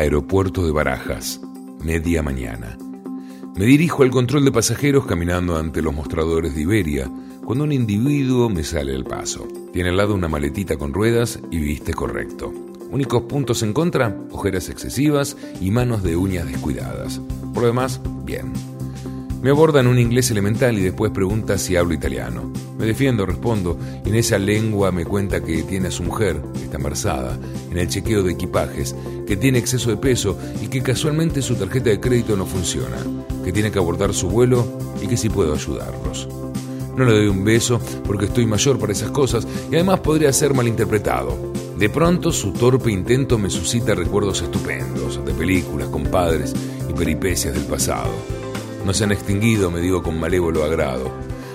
Aeropuerto de Barajas, media mañana. Me dirijo al control de pasajeros caminando ante los mostradores de Iberia, cuando un individuo me sale al paso. Tiene al lado una maletita con ruedas y viste correcto. Únicos puntos en contra, ojeras excesivas y manos de uñas descuidadas. Por lo demás, bien. Me aborda en un inglés elemental y después pregunta si hablo italiano. Me defiendo, respondo, y en esa lengua me cuenta que tiene a su mujer, que está embarazada, en el chequeo de equipajes, que tiene exceso de peso y que casualmente su tarjeta de crédito no funciona, que tiene que abordar su vuelo y que sí puedo ayudarlos. No le doy un beso porque estoy mayor para esas cosas y además podría ser malinterpretado. De pronto su torpe intento me suscita recuerdos estupendos de películas, compadres y peripecias del pasado no se han extinguido, me digo con malévolo agrado.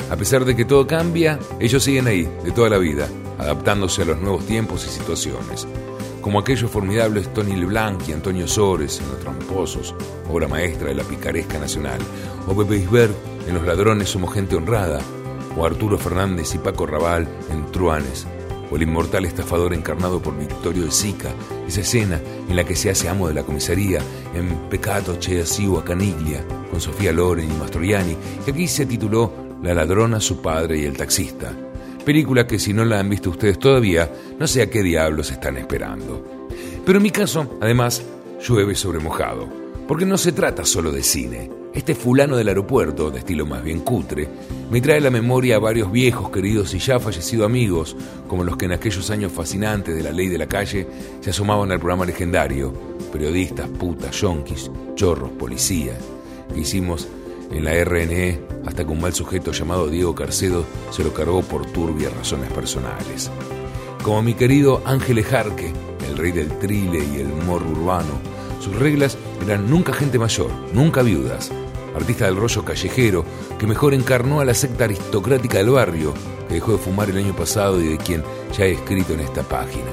A pesar de que todo cambia, ellos siguen ahí, de toda la vida, adaptándose a los nuevos tiempos y situaciones. Como aquellos formidables Tony LeBlanc y Antonio Sores en Los Tramposos, obra maestra de la picaresca nacional, o Pepe Isbert en Los Ladrones Somos Gente Honrada, o Arturo Fernández y Paco Raval en Truanes, o el inmortal estafador encarnado por Victorio de Sica, esa escena en la que se hace amo de la comisaría en Peccato Che a Caniglia, con Sofía Loren y Mastroianni, que aquí se tituló La ladrona, su padre y el taxista. Película que si no la han visto ustedes todavía, no sé a qué diablos están esperando. Pero en mi caso, además, llueve sobre mojado, porque no se trata solo de cine. Este fulano del aeropuerto, de estilo más bien cutre, me trae a la memoria a varios viejos, queridos y ya fallecidos amigos, como los que en aquellos años fascinantes de la ley de la calle se asomaban al programa legendario, periodistas, putas, yonkis, chorros, policía, que hicimos en la RNE hasta que un mal sujeto llamado Diego Carcedo se lo cargó por turbias razones personales. Como mi querido Ángel Ejarque, el rey del trile y el morro urbano, sus reglas eran nunca gente mayor, nunca viudas, artista del rollo callejero, que mejor encarnó a la secta aristocrática del barrio, que dejó de fumar el año pasado y de quien ya he escrito en esta página.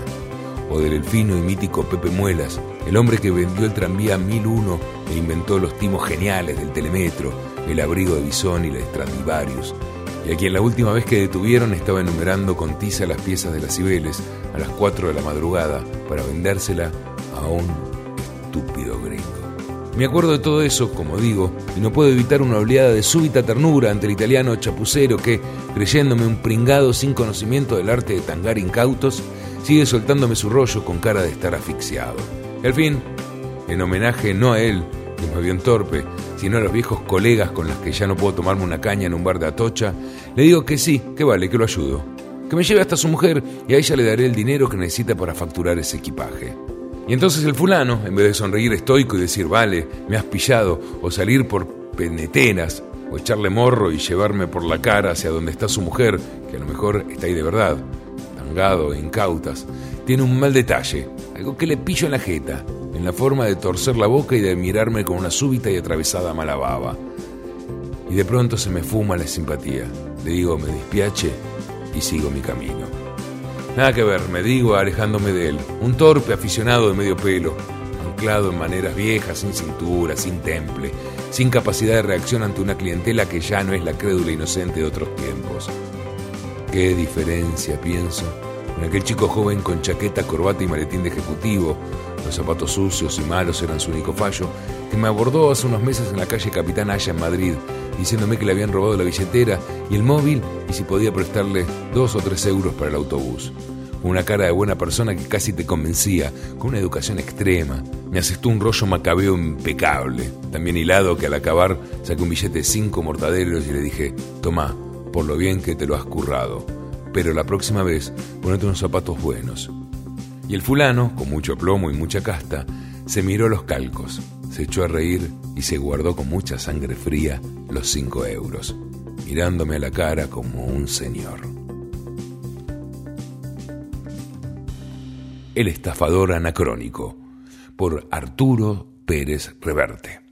O del elfino y mítico Pepe Muelas, el hombre que vendió el tranvía 1001 e inventó los timos geniales del telemetro, el abrigo de Bisón y la Stradivarius, y a quien la última vez que detuvieron estaba enumerando con tiza las piezas de las Cibeles a las 4 de la madrugada para vendérsela a un estúpido gringo. Me acuerdo de todo eso, como digo, y no puedo evitar una oleada de súbita ternura ante el italiano chapucero que, creyéndome un pringado sin conocimiento del arte de tangar incautos, sigue soltándome su rollo con cara de estar asfixiado. Al fin, en homenaje no a él, que más bien torpe, sino a los viejos colegas con los que ya no puedo tomarme una caña en un bar de Atocha, le digo que sí, que vale, que lo ayudo. Que me lleve hasta su mujer y a ella le daré el dinero que necesita para facturar ese equipaje. Y entonces el fulano, en vez de sonreír estoico y decir, vale, me has pillado, o salir por peneteras, o echarle morro y llevarme por la cara hacia donde está su mujer, que a lo mejor está ahí de verdad, tangado, e incautas, tiene un mal detalle, algo que le pillo en la jeta, en la forma de torcer la boca y de mirarme con una súbita y atravesada mala baba. Y de pronto se me fuma la simpatía. Le digo, me despiache y sigo mi camino. Nada que ver, me digo alejándome de él. Un torpe aficionado de medio pelo, anclado en maneras viejas, sin cintura, sin temple, sin capacidad de reacción ante una clientela que ya no es la crédula inocente de otros tiempos. Qué diferencia, pienso, con aquel chico joven con chaqueta, corbata y maletín de ejecutivo, los zapatos sucios y malos eran su único fallo, que me abordó hace unos meses en la calle Capitán Aya en Madrid, diciéndome que le habían robado la billetera y el móvil y si podía prestarle dos o tres euros para el autobús. una cara de buena persona que casi te convencía, con una educación extrema. Me asestó un rollo macabeo impecable, también hilado que al acabar saqué un billete de cinco mortaderos y le dije, toma, por lo bien que te lo has currado, pero la próxima vez ponete unos zapatos buenos. Y el fulano, con mucho plomo y mucha casta, se miró los calcos, se echó a reír y se guardó con mucha sangre fría los cinco euros, mirándome a la cara como un señor. El estafador anacrónico, por Arturo Pérez Reverte.